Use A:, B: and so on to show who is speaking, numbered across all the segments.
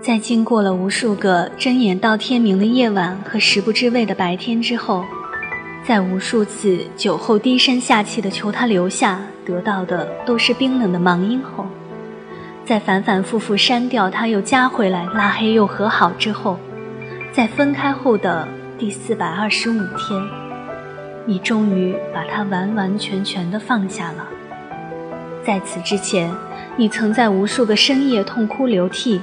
A: 在经过了无数个睁眼到天明的夜晚和食不知味的白天之后，在无数次酒后低声下气的求他留下，得到的都是冰冷的忙音后，在反反复复删掉他又加回来，拉黑又和好之后，在分开后的第四百二十五天，你终于把他完完全全的放下了。在此之前，你曾在无数个深夜痛哭流涕。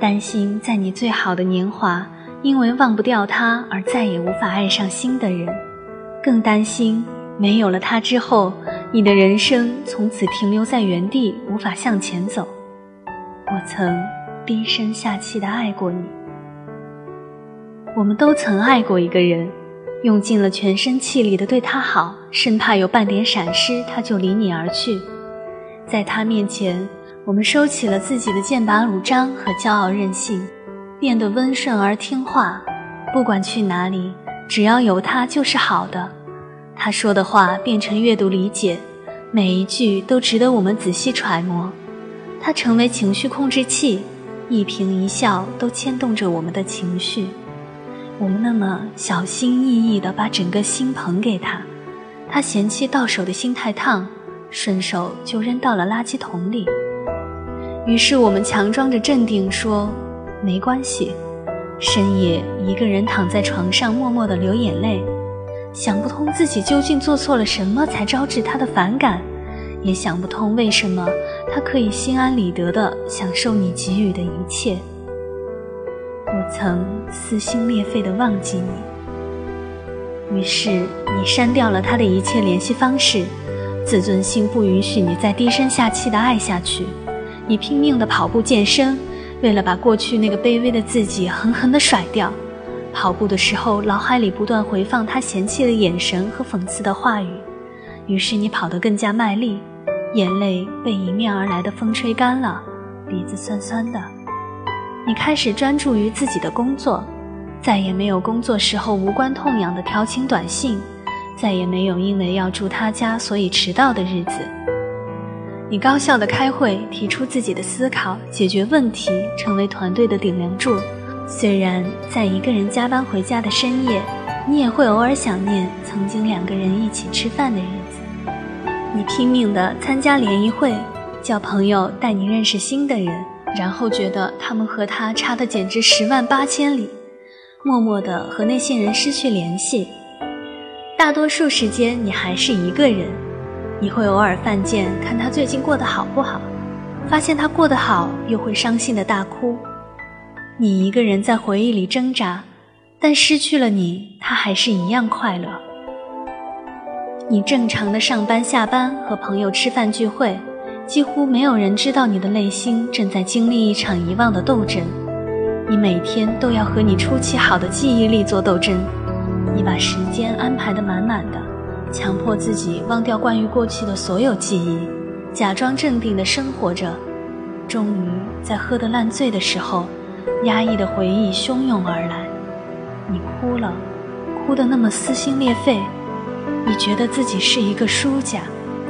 A: 担心在你最好的年华，因为忘不掉他而再也无法爱上新的人，更担心没有了他之后，你的人生从此停留在原地，无法向前走。我曾低声下气的爱过你，我们都曾爱过一个人，用尽了全身气力的对他好，生怕有半点闪失，他就离你而去，在他面前。我们收起了自己的剑拔弩张和骄傲任性，变得温顺而听话。不管去哪里，只要有他就是好的。他说的话变成阅读理解，每一句都值得我们仔细揣摩。他成为情绪控制器，一颦一笑都牵动着我们的情绪。我们那么小心翼翼地把整个心捧给他，他嫌弃到手的心太烫，顺手就扔到了垃圾桶里。于是我们强装着镇定说：“没关系。”深夜一个人躺在床上默默地流眼泪，想不通自己究竟做错了什么才招致他的反感，也想不通为什么他可以心安理得地享受你给予的一切。我曾撕心裂肺地忘记你，于是你删掉了他的一切联系方式，自尊心不允许你再低声下气地爱下去。你拼命的跑步健身，为了把过去那个卑微的自己狠狠的甩掉。跑步的时候，脑海里不断回放他嫌弃的眼神和讽刺的话语，于是你跑得更加卖力，眼泪被迎面而来的风吹干了，鼻子酸酸的。你开始专注于自己的工作，再也没有工作时候无关痛痒的调情短信，再也没有因为要住他家所以迟到的日子。你高效的开会，提出自己的思考，解决问题，成为团队的顶梁柱。虽然在一个人加班回家的深夜，你也会偶尔想念曾经两个人一起吃饭的日子。你拼命的参加联谊会，叫朋友带你认识新的人，然后觉得他们和他差的简直十万八千里，默默的和那些人失去联系。大多数时间，你还是一个人。你会偶尔犯贱，看他最近过得好不好，发现他过得好，又会伤心的大哭。你一个人在回忆里挣扎，但失去了你，他还是一样快乐。你正常的上班、下班，和朋友吃饭聚会，几乎没有人知道你的内心正在经历一场遗忘的斗争。你每天都要和你出奇好的记忆力做斗争，你把时间安排得满满的。强迫自己忘掉关于过去的所有记忆，假装镇定地生活着。终于在喝得烂醉的时候，压抑的回忆汹涌而来，你哭了，哭得那么撕心裂肺。你觉得自己是一个输家，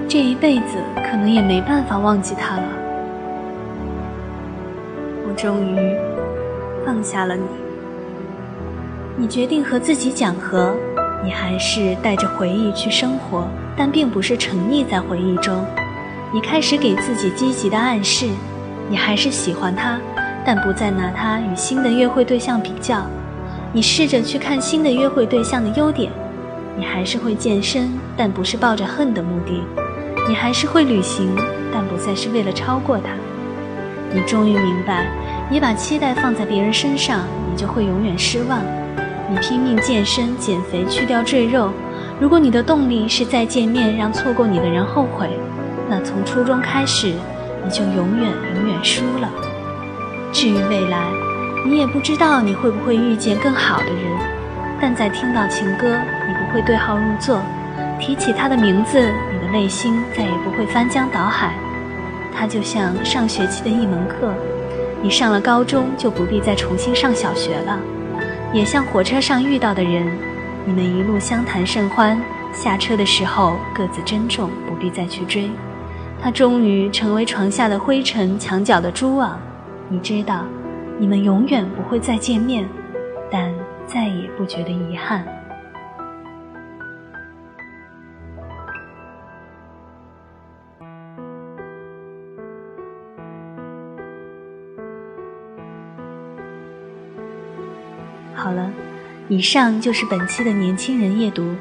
A: 这一辈子可能也没办法忘记他了。我终于放下了你，你决定和自己讲和。你还是带着回忆去生活，但并不是沉溺在回忆中。你开始给自己积极的暗示，你还是喜欢他，但不再拿他与新的约会对象比较。你试着去看新的约会对象的优点，你还是会健身，但不是抱着恨的目的。你还是会旅行，但不再是为了超过他。你终于明白，你把期待放在别人身上，你就会永远失望。你拼命健身、减肥、去掉赘肉，如果你的动力是再见面让错过你的人后悔，那从初中开始，你就永远永远输了。至于未来，你也不知道你会不会遇见更好的人，但在听到情歌，你不会对号入座；提起他的名字，你的内心再也不会翻江倒海。它就像上学期的一门课，你上了高中就不必再重新上小学了；也像火车上遇到的人，你们一路相谈甚欢，下车的时候各自珍重，不必再去追。他终于成为床下的灰尘，墙角的蛛网。你知道，你们永远不会再见面，但再也不觉得遗憾。好了，以上就是本期的年轻人夜读。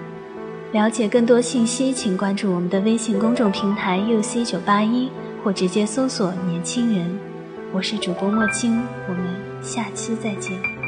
A: 了解更多信息，请关注我们的微信公众平台 “UC 九八一”或直接搜索“年轻人”。我是主播莫青，我们下期再见。